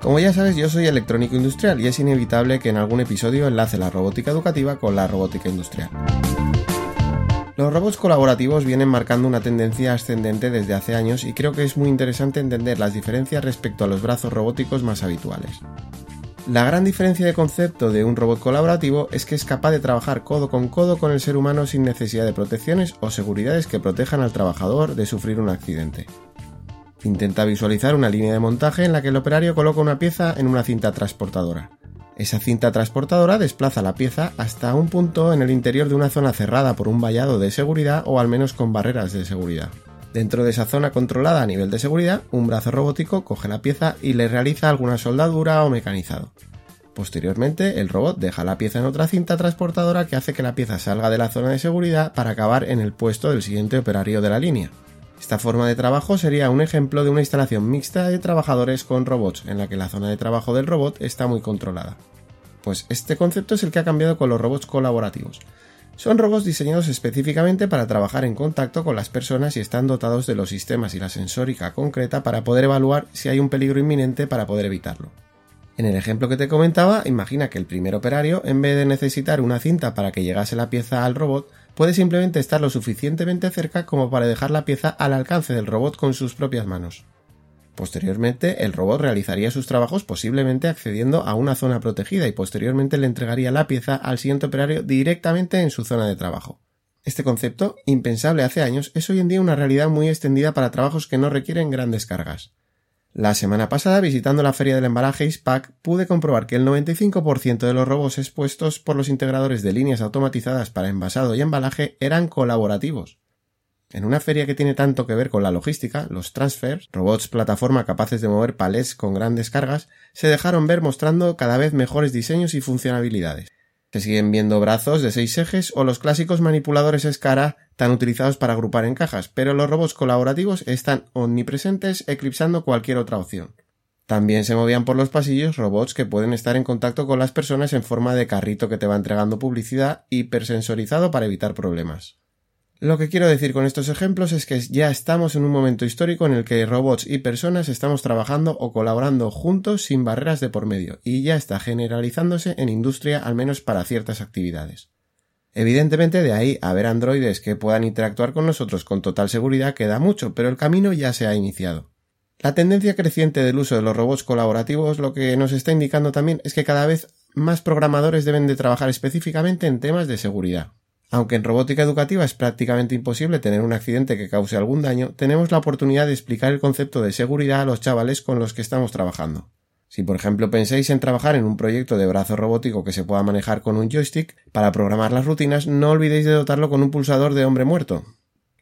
Como ya sabes, yo soy electrónico industrial y es inevitable que en algún episodio enlace la robótica educativa con la robótica industrial. Los robots colaborativos vienen marcando una tendencia ascendente desde hace años y creo que es muy interesante entender las diferencias respecto a los brazos robóticos más habituales. La gran diferencia de concepto de un robot colaborativo es que es capaz de trabajar codo con codo con el ser humano sin necesidad de protecciones o seguridades que protejan al trabajador de sufrir un accidente. Intenta visualizar una línea de montaje en la que el operario coloca una pieza en una cinta transportadora. Esa cinta transportadora desplaza la pieza hasta un punto en el interior de una zona cerrada por un vallado de seguridad o al menos con barreras de seguridad. Dentro de esa zona controlada a nivel de seguridad, un brazo robótico coge la pieza y le realiza alguna soldadura o mecanizado. Posteriormente, el robot deja la pieza en otra cinta transportadora que hace que la pieza salga de la zona de seguridad para acabar en el puesto del siguiente operario de la línea. Esta forma de trabajo sería un ejemplo de una instalación mixta de trabajadores con robots, en la que la zona de trabajo del robot está muy controlada. Pues este concepto es el que ha cambiado con los robots colaborativos. Son robots diseñados específicamente para trabajar en contacto con las personas y están dotados de los sistemas y la sensórica concreta para poder evaluar si hay un peligro inminente para poder evitarlo. En el ejemplo que te comentaba, imagina que el primer operario, en vez de necesitar una cinta para que llegase la pieza al robot, puede simplemente estar lo suficientemente cerca como para dejar la pieza al alcance del robot con sus propias manos. Posteriormente, el robot realizaría sus trabajos posiblemente accediendo a una zona protegida y posteriormente le entregaría la pieza al siguiente operario directamente en su zona de trabajo. Este concepto, impensable hace años, es hoy en día una realidad muy extendida para trabajos que no requieren grandes cargas. La semana pasada, visitando la feria del embalaje ISPAC, pude comprobar que el 95% de los robots expuestos por los integradores de líneas automatizadas para envasado y embalaje eran colaborativos. En una feria que tiene tanto que ver con la logística, los transfers, robots plataforma capaces de mover palés con grandes cargas, se dejaron ver mostrando cada vez mejores diseños y funcionalidades. Se siguen viendo brazos de seis ejes o los clásicos manipuladores escara tan utilizados para agrupar en cajas, pero los robots colaborativos están omnipresentes eclipsando cualquier otra opción. También se movían por los pasillos robots que pueden estar en contacto con las personas en forma de carrito que te va entregando publicidad hipersensorizado para evitar problemas. Lo que quiero decir con estos ejemplos es que ya estamos en un momento histórico en el que robots y personas estamos trabajando o colaborando juntos sin barreras de por medio, y ya está generalizándose en industria al menos para ciertas actividades. Evidentemente de ahí a androides que puedan interactuar con nosotros con total seguridad queda mucho, pero el camino ya se ha iniciado. La tendencia creciente del uso de los robots colaborativos lo que nos está indicando también es que cada vez más programadores deben de trabajar específicamente en temas de seguridad. Aunque en robótica educativa es prácticamente imposible tener un accidente que cause algún daño, tenemos la oportunidad de explicar el concepto de seguridad a los chavales con los que estamos trabajando. Si por ejemplo pensáis en trabajar en un proyecto de brazo robótico que se pueda manejar con un joystick, para programar las rutinas no olvidéis de dotarlo con un pulsador de hombre muerto.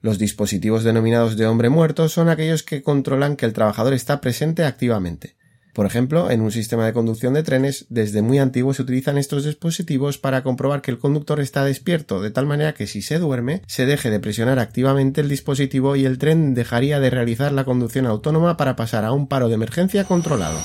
Los dispositivos denominados de hombre muerto son aquellos que controlan que el trabajador está presente activamente. Por ejemplo, en un sistema de conducción de trenes, desde muy antiguo se utilizan estos dispositivos para comprobar que el conductor está despierto, de tal manera que si se duerme, se deje de presionar activamente el dispositivo y el tren dejaría de realizar la conducción autónoma para pasar a un paro de emergencia controlado.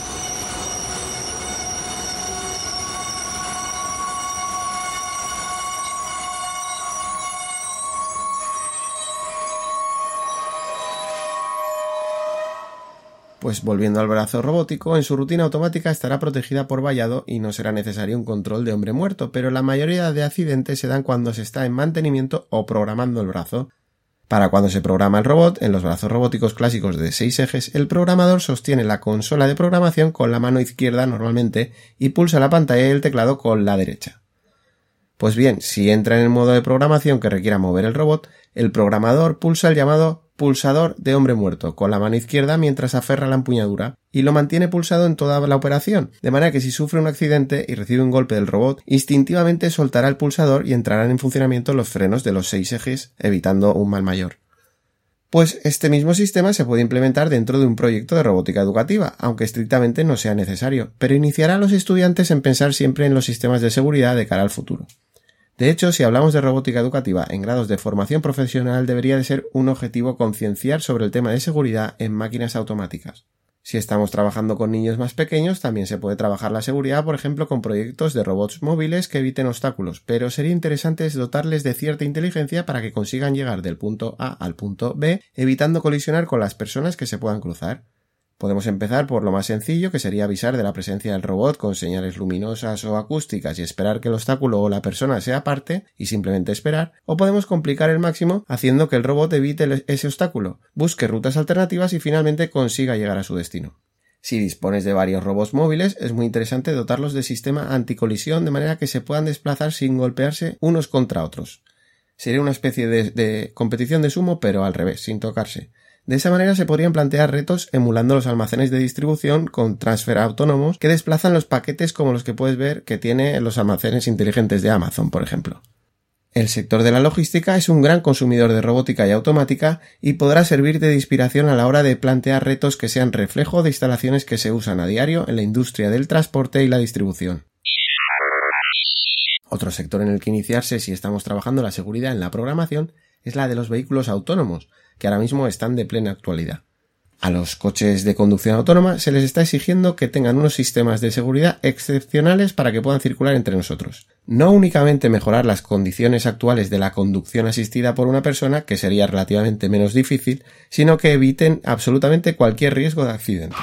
Pues volviendo al brazo robótico, en su rutina automática estará protegida por vallado y no será necesario un control de hombre muerto, pero la mayoría de accidentes se dan cuando se está en mantenimiento o programando el brazo. Para cuando se programa el robot, en los brazos robóticos clásicos de seis ejes, el programador sostiene la consola de programación con la mano izquierda normalmente y pulsa la pantalla y el teclado con la derecha. Pues bien, si entra en el modo de programación que requiera mover el robot, el programador pulsa el llamado pulsador de hombre muerto con la mano izquierda mientras aferra la empuñadura y lo mantiene pulsado en toda la operación, de manera que si sufre un accidente y recibe un golpe del robot, instintivamente soltará el pulsador y entrarán en funcionamiento los frenos de los seis ejes, evitando un mal mayor. Pues este mismo sistema se puede implementar dentro de un proyecto de robótica educativa, aunque estrictamente no sea necesario, pero iniciará a los estudiantes en pensar siempre en los sistemas de seguridad de cara al futuro. De hecho, si hablamos de robótica educativa en grados de formación profesional, debería de ser un objetivo concienciar sobre el tema de seguridad en máquinas automáticas. Si estamos trabajando con niños más pequeños, también se puede trabajar la seguridad, por ejemplo, con proyectos de robots móviles que eviten obstáculos, pero sería interesante dotarles de cierta inteligencia para que consigan llegar del punto A al punto B, evitando colisionar con las personas que se puedan cruzar. Podemos empezar por lo más sencillo, que sería avisar de la presencia del robot con señales luminosas o acústicas y esperar que el obstáculo o la persona sea aparte y simplemente esperar, o podemos complicar el máximo haciendo que el robot evite ese obstáculo, busque rutas alternativas y finalmente consiga llegar a su destino. Si dispones de varios robots móviles, es muy interesante dotarlos de sistema anticolisión de manera que se puedan desplazar sin golpearse unos contra otros. Sería una especie de competición de sumo, pero al revés, sin tocarse. De esa manera se podrían plantear retos emulando los almacenes de distribución con transfer autónomos que desplazan los paquetes como los que puedes ver que tiene los almacenes inteligentes de Amazon, por ejemplo. El sector de la logística es un gran consumidor de robótica y automática y podrá servir de inspiración a la hora de plantear retos que sean reflejo de instalaciones que se usan a diario en la industria del transporte y la distribución. Otro sector en el que iniciarse si estamos trabajando la seguridad en la programación es la de los vehículos autónomos, que ahora mismo están de plena actualidad. A los coches de conducción autónoma se les está exigiendo que tengan unos sistemas de seguridad excepcionales para que puedan circular entre nosotros. No únicamente mejorar las condiciones actuales de la conducción asistida por una persona, que sería relativamente menos difícil, sino que eviten absolutamente cualquier riesgo de accidente.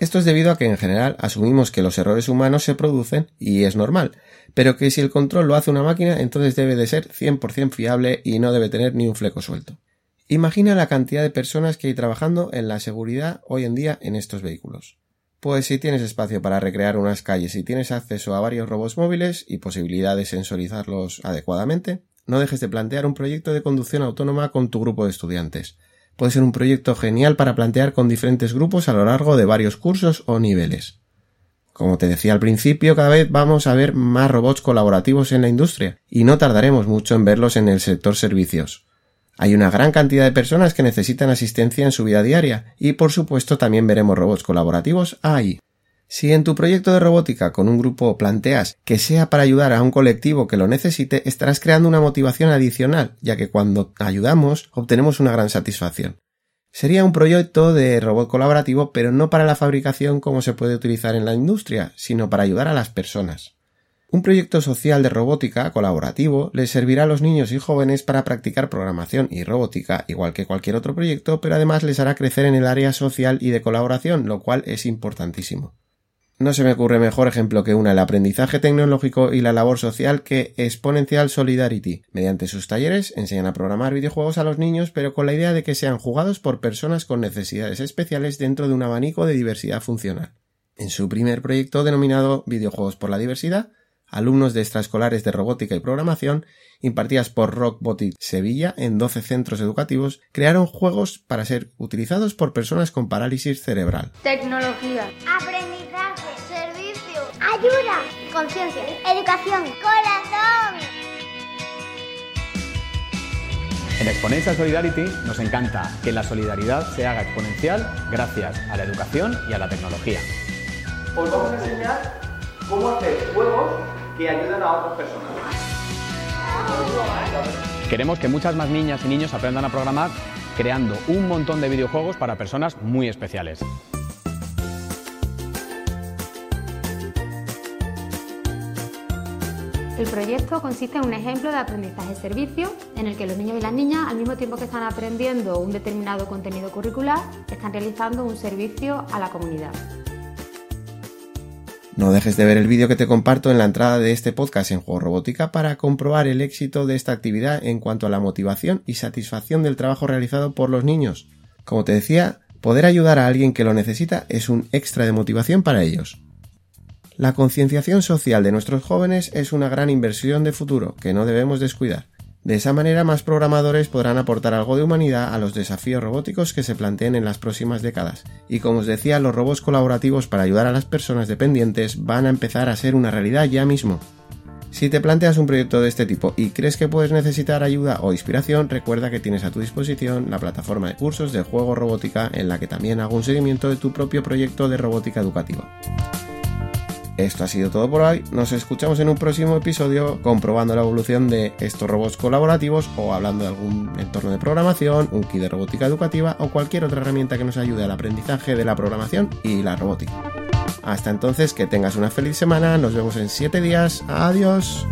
Esto es debido a que en general asumimos que los errores humanos se producen y es normal, pero que si el control lo hace una máquina entonces debe de ser 100% fiable y no debe tener ni un fleco suelto. Imagina la cantidad de personas que hay trabajando en la seguridad hoy en día en estos vehículos. Pues si tienes espacio para recrear unas calles y tienes acceso a varios robots móviles y posibilidad de sensorizarlos adecuadamente, no dejes de plantear un proyecto de conducción autónoma con tu grupo de estudiantes puede ser un proyecto genial para plantear con diferentes grupos a lo largo de varios cursos o niveles. Como te decía al principio, cada vez vamos a ver más robots colaborativos en la industria, y no tardaremos mucho en verlos en el sector servicios. Hay una gran cantidad de personas que necesitan asistencia en su vida diaria, y por supuesto también veremos robots colaborativos ahí. Si en tu proyecto de robótica con un grupo planteas que sea para ayudar a un colectivo que lo necesite, estarás creando una motivación adicional, ya que cuando ayudamos obtenemos una gran satisfacción. Sería un proyecto de robot colaborativo, pero no para la fabricación como se puede utilizar en la industria, sino para ayudar a las personas. Un proyecto social de robótica colaborativo les servirá a los niños y jóvenes para practicar programación y robótica, igual que cualquier otro proyecto, pero además les hará crecer en el área social y de colaboración, lo cual es importantísimo. No se me ocurre mejor ejemplo que una el aprendizaje tecnológico y la labor social que Exponential Solidarity. Mediante sus talleres enseñan a programar videojuegos a los niños, pero con la idea de que sean jugados por personas con necesidades especiales dentro de un abanico de diversidad funcional. En su primer proyecto denominado Videojuegos por la Diversidad, alumnos de extraescolares de robótica y programación, impartidas por Rockbotic Sevilla en 12 centros educativos, crearon juegos para ser utilizados por personas con parálisis cerebral. Tecnología. Ayuda, conciencia, educación, corazón. En Exponencial Solidarity nos encanta que la solidaridad se haga exponencial gracias a la educación y a la tecnología. Os vamos a enseñar cómo hacer juegos que ayudan a otras personas. Queremos que muchas más niñas y niños aprendan a programar creando un montón de videojuegos para personas muy especiales. El proyecto consiste en un ejemplo de aprendizaje servicio en el que los niños y las niñas, al mismo tiempo que están aprendiendo un determinado contenido curricular, están realizando un servicio a la comunidad. No dejes de ver el vídeo que te comparto en la entrada de este podcast en Juego Robótica para comprobar el éxito de esta actividad en cuanto a la motivación y satisfacción del trabajo realizado por los niños. Como te decía, poder ayudar a alguien que lo necesita es un extra de motivación para ellos. La concienciación social de nuestros jóvenes es una gran inversión de futuro que no debemos descuidar. De esa manera más programadores podrán aportar algo de humanidad a los desafíos robóticos que se planteen en las próximas décadas. Y como os decía, los robots colaborativos para ayudar a las personas dependientes van a empezar a ser una realidad ya mismo. Si te planteas un proyecto de este tipo y crees que puedes necesitar ayuda o inspiración, recuerda que tienes a tu disposición la plataforma de cursos del juego robótica en la que también hago un seguimiento de tu propio proyecto de robótica educativa. Esto ha sido todo por hoy. Nos escuchamos en un próximo episodio comprobando la evolución de estos robots colaborativos o hablando de algún entorno de programación, un kit de robótica educativa o cualquier otra herramienta que nos ayude al aprendizaje de la programación y la robótica. Hasta entonces, que tengas una feliz semana. Nos vemos en 7 días. Adiós.